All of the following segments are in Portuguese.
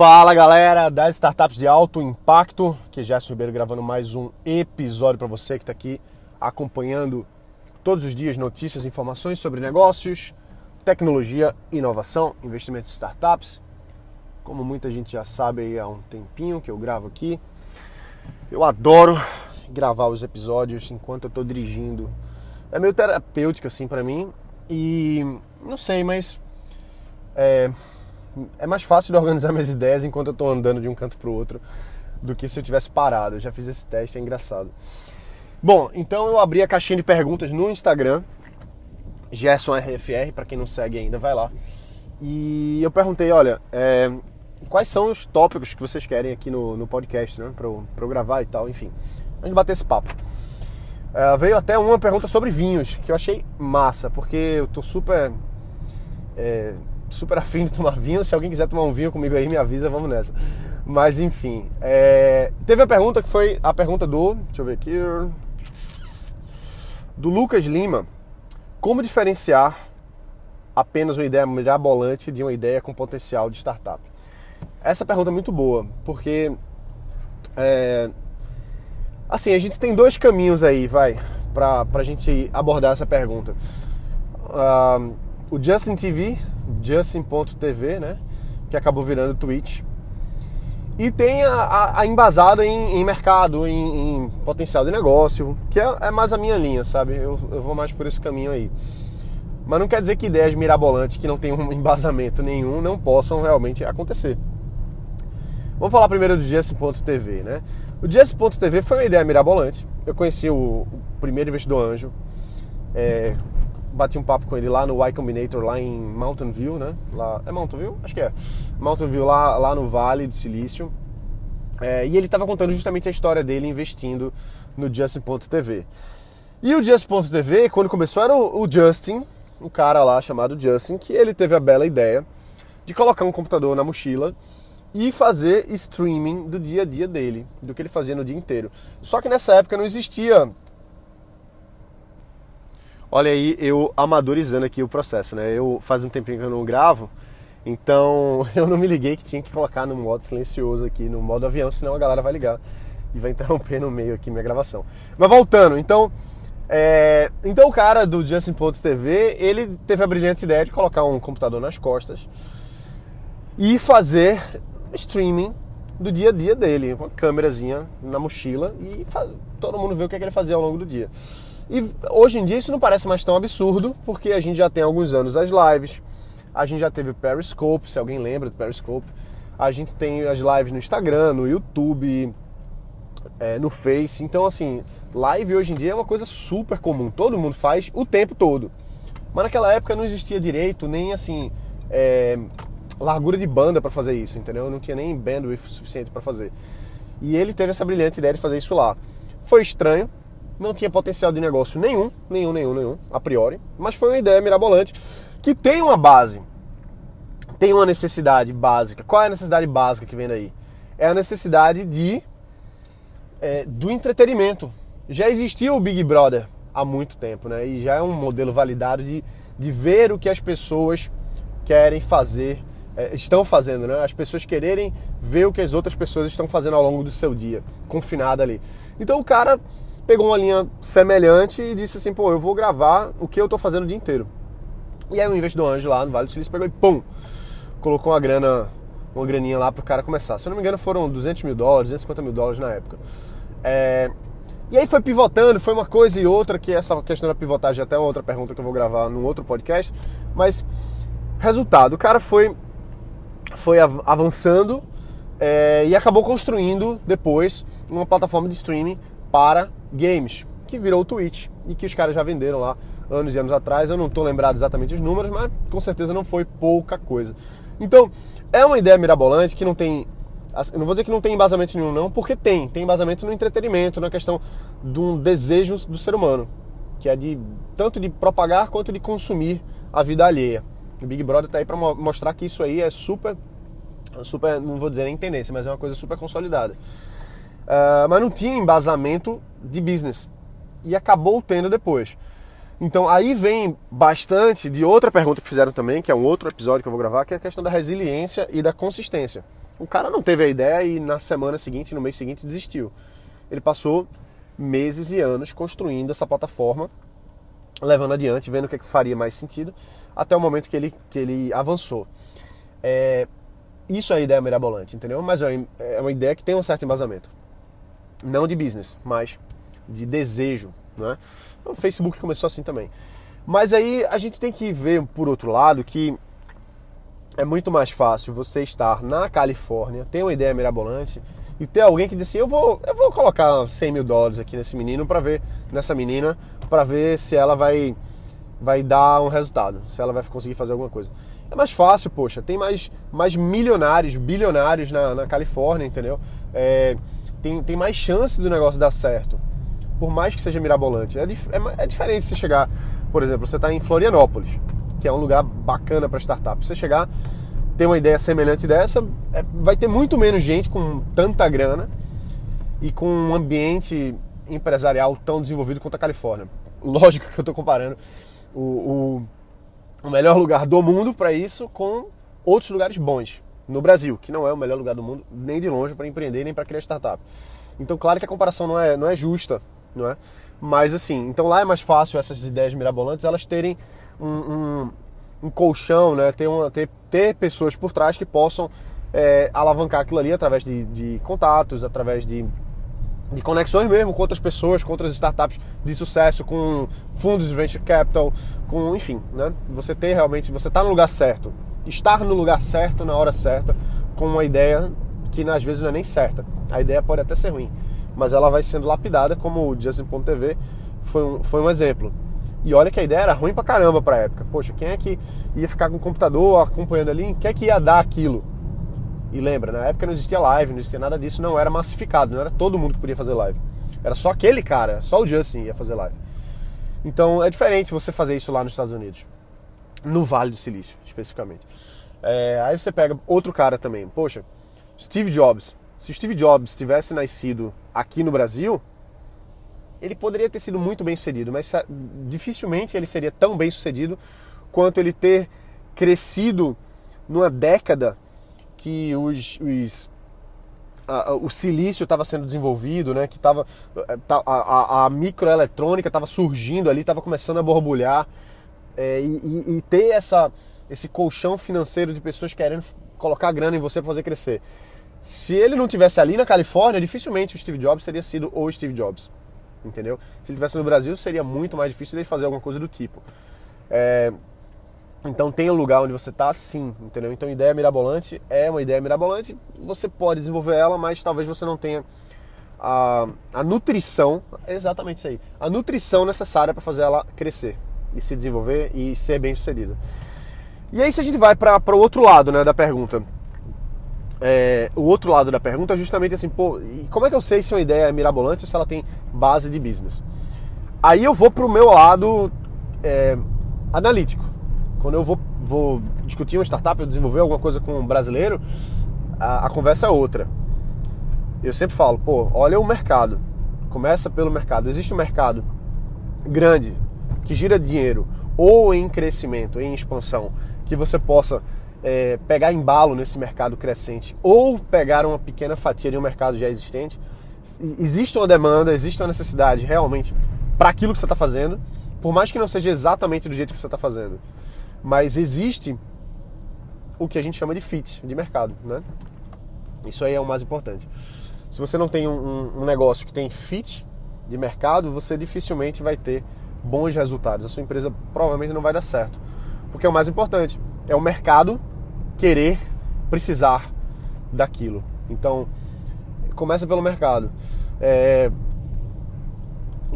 Fala galera das startups de alto impacto, que é Gerson Ribeiro gravando mais um episódio para você que está aqui acompanhando todos os dias notícias informações sobre negócios, tecnologia, inovação, investimentos em startups. Como muita gente já sabe há um tempinho que eu gravo aqui, eu adoro gravar os episódios enquanto eu estou dirigindo. É meio terapêutico assim para mim e não sei, mas é, é mais fácil de organizar minhas ideias enquanto eu estou andando de um canto para o outro do que se eu tivesse parado. Eu já fiz esse teste, é engraçado. Bom, então eu abri a caixinha de perguntas no Instagram, GersonRFR, para quem não segue ainda, vai lá. E eu perguntei, olha, é, quais são os tópicos que vocês querem aqui no, no podcast, né? Para eu, eu gravar e tal, enfim. A gente bater esse papo. É, veio até uma pergunta sobre vinhos, que eu achei massa, porque eu tô super é, super afim de tomar vinho. Se alguém quiser tomar um vinho comigo aí, me avisa, vamos nessa. Mas enfim, é... teve a pergunta que foi a pergunta do. Deixa eu ver aqui. Do Lucas Lima. Como diferenciar apenas uma ideia mirabolante de uma ideia com potencial de startup? Essa pergunta é muito boa, porque. É... Assim, a gente tem dois caminhos aí, vai, pra, pra gente abordar essa pergunta. Uh, o Justin TV Justin.tv, né? Que acabou virando Twitch. E tem a, a, a embasada em, em mercado, em, em, potencial de negócio, que é, é, mais a minha linha, sabe? Eu, eu vou mais por esse caminho aí. Mas não quer dizer que ideias mirabolantes que não tem um embasamento nenhum não possam realmente acontecer. Vamos falar primeiro do Justin.tv, né? O Justin.tv foi uma ideia mirabolante. Eu conheci o, o primeiro investidor anjo. É, bati um papo com ele lá no Y Combinator, lá em Mountain View, né? Lá, é Mountain View? Acho que é. Mountain View, lá, lá no Vale do Silício. É, e ele estava contando justamente a história dele investindo no Justin.tv. E o Justin.tv, quando começou, era o, o Justin, um cara lá chamado Justin, que ele teve a bela ideia de colocar um computador na mochila e fazer streaming do dia a dia dele, do que ele fazia no dia inteiro. Só que nessa época não existia Olha aí, eu amadorizando aqui o processo, né? Eu faz um tempinho que eu não gravo, então eu não me liguei que tinha que colocar no modo silencioso aqui, no modo avião, senão a galera vai ligar e vai interromper no meio aqui minha gravação. Mas voltando, então, é... então o cara do Justin.tv, ele teve a brilhante ideia de colocar um computador nas costas e fazer streaming do dia a dia dele, uma câmerazinha na mochila e todo mundo vê o que, é que ele fazia ao longo do dia. E hoje em dia isso não parece mais tão absurdo, porque a gente já tem alguns anos as lives, a gente já teve o Periscope, se alguém lembra do Periscope, a gente tem as lives no Instagram, no YouTube, é, no Face. Então, assim, live hoje em dia é uma coisa super comum, todo mundo faz o tempo todo. Mas naquela época não existia direito, nem assim, é, largura de banda para fazer isso, entendeu? Não tinha nem bandwidth suficiente para fazer. E ele teve essa brilhante ideia de fazer isso lá. Foi estranho, não tinha potencial de negócio nenhum, nenhum, nenhum, nenhum, a priori, mas foi uma ideia mirabolante que tem uma base, tem uma necessidade básica. Qual é a necessidade básica que vem daí? É a necessidade de é, do entretenimento. Já existia o Big Brother há muito tempo, né? E já é um modelo validado de, de ver o que as pessoas querem fazer, é, estão fazendo, né? As pessoas quererem ver o que as outras pessoas estão fazendo ao longo do seu dia, confinado ali. Então o cara pegou uma linha semelhante e disse assim, pô, eu vou gravar o que eu tô fazendo o dia inteiro. E aí o investidor anjo lá no Vale do Silício pegou e pum, colocou uma grana, uma graninha lá pro cara começar. Se eu não me engano foram 200 mil dólares, 250 mil dólares na época. É... E aí foi pivotando, foi uma coisa e outra, que essa questão da pivotagem é até uma outra pergunta que eu vou gravar num outro podcast. Mas, resultado, o cara foi, foi avançando é, e acabou construindo depois uma plataforma de streaming para games, que virou o Twitch e que os caras já venderam lá anos e anos atrás. Eu não estou lembrado exatamente os números, mas com certeza não foi pouca coisa. Então, é uma ideia mirabolante que não tem. Não vou dizer que não tem embasamento nenhum, não, porque tem. Tem embasamento no entretenimento, na questão de um desejo do ser humano, que é de tanto de propagar quanto de consumir a vida alheia. O Big Brother está aí para mostrar que isso aí é super, super, não vou dizer nem tendência, mas é uma coisa super consolidada. Uh, mas não tinha embasamento de business. E acabou tendo depois. Então aí vem bastante de outra pergunta que fizeram também, que é um outro episódio que eu vou gravar, que é a questão da resiliência e da consistência. O cara não teve a ideia e na semana seguinte, no mês seguinte, desistiu. Ele passou meses e anos construindo essa plataforma, levando adiante, vendo o que, é faria mais sentido, até o momento que ele, que ele avançou. É, isso é a ideia mirabolante, entendeu? Mas é, é uma ideia que tem um certo embasamento. Não de business, mas de desejo. Né? O Facebook começou assim também. Mas aí a gente tem que ver, por outro lado, que é muito mais fácil você estar na Califórnia, ter uma ideia mirabolante e ter alguém que diz assim: eu vou, eu vou colocar 100 mil dólares aqui nesse menino para ver, nessa menina, para ver se ela vai, vai dar um resultado, se ela vai conseguir fazer alguma coisa. É mais fácil, poxa, tem mais, mais milionários, bilionários na, na Califórnia, entendeu? É, tem, tem mais chance do negócio dar certo, por mais que seja mirabolante. É, é, é diferente você chegar, por exemplo, você está em Florianópolis, que é um lugar bacana para startup. Você chegar, ter uma ideia semelhante dessa, é, vai ter muito menos gente com tanta grana e com um ambiente empresarial tão desenvolvido quanto a Califórnia. Lógico que eu estou comparando o, o o melhor lugar do mundo para isso com outros lugares bons no Brasil, que não é o melhor lugar do mundo nem de longe para empreender nem para criar startup. Então, claro que a comparação não é, não é justa, não é? Mas assim, então lá é mais fácil essas ideias mirabolantes elas terem um, um, um colchão, né? Ter, uma, ter, ter pessoas por trás que possam é, alavancar aquilo ali através de, de contatos, através de de conexões mesmo com outras pessoas, com outras startups de sucesso, com fundos de venture capital, com enfim, né? Você tem realmente, você está no lugar certo, estar no lugar certo na hora certa, com uma ideia que às vezes não é nem certa. A ideia pode até ser ruim, mas ela vai sendo lapidada, como o Justin.tv foi um, foi um exemplo. E olha que a ideia era ruim pra caramba pra época. Poxa, quem é que ia ficar com o computador acompanhando ali? Quem é que ia dar aquilo? E lembra, na época não existia live, não existia nada disso, não era massificado, não era todo mundo que podia fazer live. Era só aquele cara, só o Justin ia fazer live. Então é diferente você fazer isso lá nos Estados Unidos, no Vale do Silício, especificamente. É, aí você pega outro cara também, poxa, Steve Jobs. Se Steve Jobs tivesse nascido aqui no Brasil, ele poderia ter sido muito bem sucedido, mas dificilmente ele seria tão bem sucedido quanto ele ter crescido numa década que os, os o silício estava sendo desenvolvido, né? Que tava, eh, a, a microeletrônica estava surgindo ali, estava começando a borbulhar. É, e, e, ter essa, esse colchão financeiro de pessoas querendo colocar grana em você para fazer crescer. Se ele não tivesse ali na Califórnia, dificilmente o Steve Jobs teria sido o Steve Jobs. Entendeu? Se ele estivesse no Brasil, seria muito mais difícil ele fazer alguma coisa do tipo. É, então tem um lugar onde você está sim, entendeu? Então ideia mirabolante é uma ideia mirabolante, você pode desenvolver ela, mas talvez você não tenha a, a nutrição, exatamente isso aí, a nutrição necessária para fazer ela crescer e se desenvolver e ser bem sucedida. E aí se a gente vai para o outro lado né, da pergunta, é, o outro lado da pergunta é justamente assim, pô, como é que eu sei se uma ideia é mirabolante ou se ela tem base de business? Aí eu vou para o meu lado é, analítico quando eu vou, vou discutir uma startup, eu desenvolver alguma coisa com um brasileiro, a, a conversa é outra. Eu sempre falo, pô, olha o mercado. Começa pelo mercado. Existe um mercado grande que gira dinheiro ou em crescimento, em expansão, que você possa é, pegar embalo nesse mercado crescente ou pegar uma pequena fatia de um mercado já existente. Existe uma demanda, existe uma necessidade realmente para aquilo que você está fazendo, por mais que não seja exatamente do jeito que você está fazendo. Mas existe o que a gente chama de fit de mercado, né? Isso aí é o mais importante. Se você não tem um, um negócio que tem fit de mercado, você dificilmente vai ter bons resultados. A sua empresa provavelmente não vai dar certo. Porque é o mais importante. É o mercado querer, precisar daquilo. Então, começa pelo mercado. É...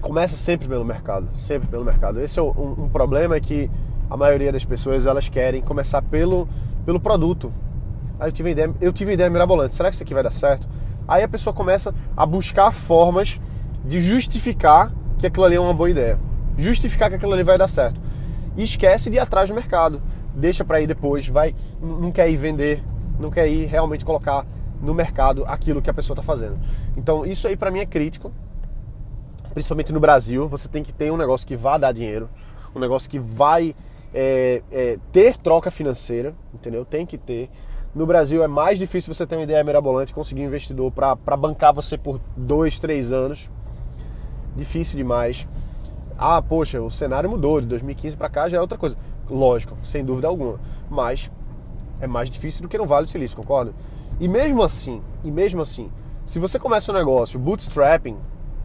Começa sempre pelo mercado. Sempre pelo mercado. Esse é um, um problema é que a maioria das pessoas elas querem começar pelo, pelo produto. Aí eu tive, ideia, eu tive ideia mirabolante, será que isso aqui vai dar certo? Aí a pessoa começa a buscar formas de justificar que aquilo ali é uma boa ideia. Justificar que aquilo ali vai dar certo. E esquece de ir atrás do mercado. Deixa para ir depois, vai, não quer ir vender, não quer ir realmente colocar no mercado aquilo que a pessoa está fazendo. Então isso aí para mim é crítico, principalmente no Brasil. Você tem que ter um negócio que vá dar dinheiro, um negócio que vai é, é, ter troca financeira, entendeu? Tem que ter. No Brasil é mais difícil você ter uma ideia mirabolante, conseguir um investidor para bancar você por dois, três anos. Difícil demais. Ah, poxa, o cenário mudou, de 2015 para cá já é outra coisa. Lógico, sem dúvida alguma. Mas é mais difícil do que no Vale do Silício, concorda? E mesmo assim, e mesmo assim, se você começa um negócio bootstrapping,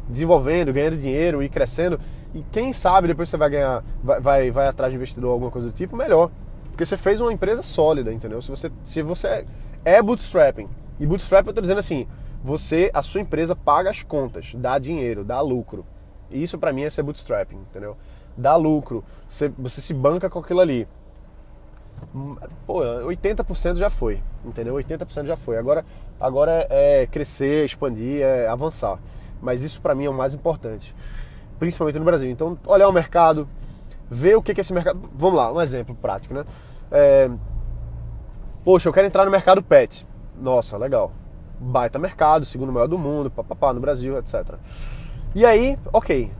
desenvolvendo, ganhando dinheiro e crescendo, e quem sabe depois você vai ganhar, vai, vai, vai atrás de investidor alguma coisa do tipo, melhor. Porque você fez uma empresa sólida, entendeu? Se você, se você é bootstrapping, e bootstrap eu tô dizendo assim, você, a sua empresa paga as contas, dá dinheiro, dá lucro. E isso para mim é ser bootstrapping, entendeu? Dá lucro, você, você se banca com aquilo ali. Pô, 80% já foi, entendeu? 80% já foi. Agora, agora é crescer, expandir, é avançar. Mas isso para mim é o mais importante, principalmente no Brasil. Então, olhar o mercado, ver o que, que esse mercado. Vamos lá, um exemplo prático, né? É... Poxa, eu quero entrar no mercado pet. Nossa, legal. Baita mercado, segundo maior do mundo, papapá, no Brasil, etc. E aí, ok.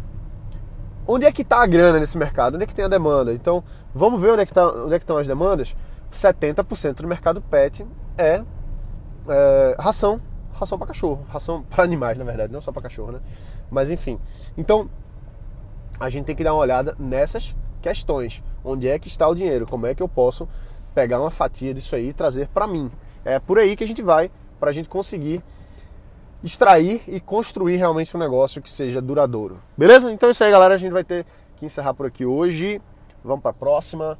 Onde é que está a grana nesse mercado? Onde é que tem a demanda? Então, vamos ver onde é que, tá, onde é que estão as demandas. 70% do mercado pet é, é ração ração para cachorro, ração para animais, na verdade, não só para cachorro, né? Mas enfim. Então, a gente tem que dar uma olhada nessas questões. Onde é que está o dinheiro? Como é que eu posso pegar uma fatia disso aí e trazer para mim? É por aí que a gente vai para a gente conseguir extrair e construir realmente um negócio que seja duradouro. Beleza? Então é isso aí, galera. A gente vai ter que encerrar por aqui hoje. Vamos para a próxima.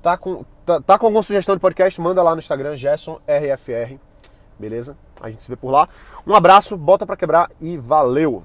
Tá com, tá, tá com alguma sugestão de podcast? Manda lá no Instagram, GersonRFR. Beleza? A gente se vê por lá. Um abraço, bota para quebrar e valeu!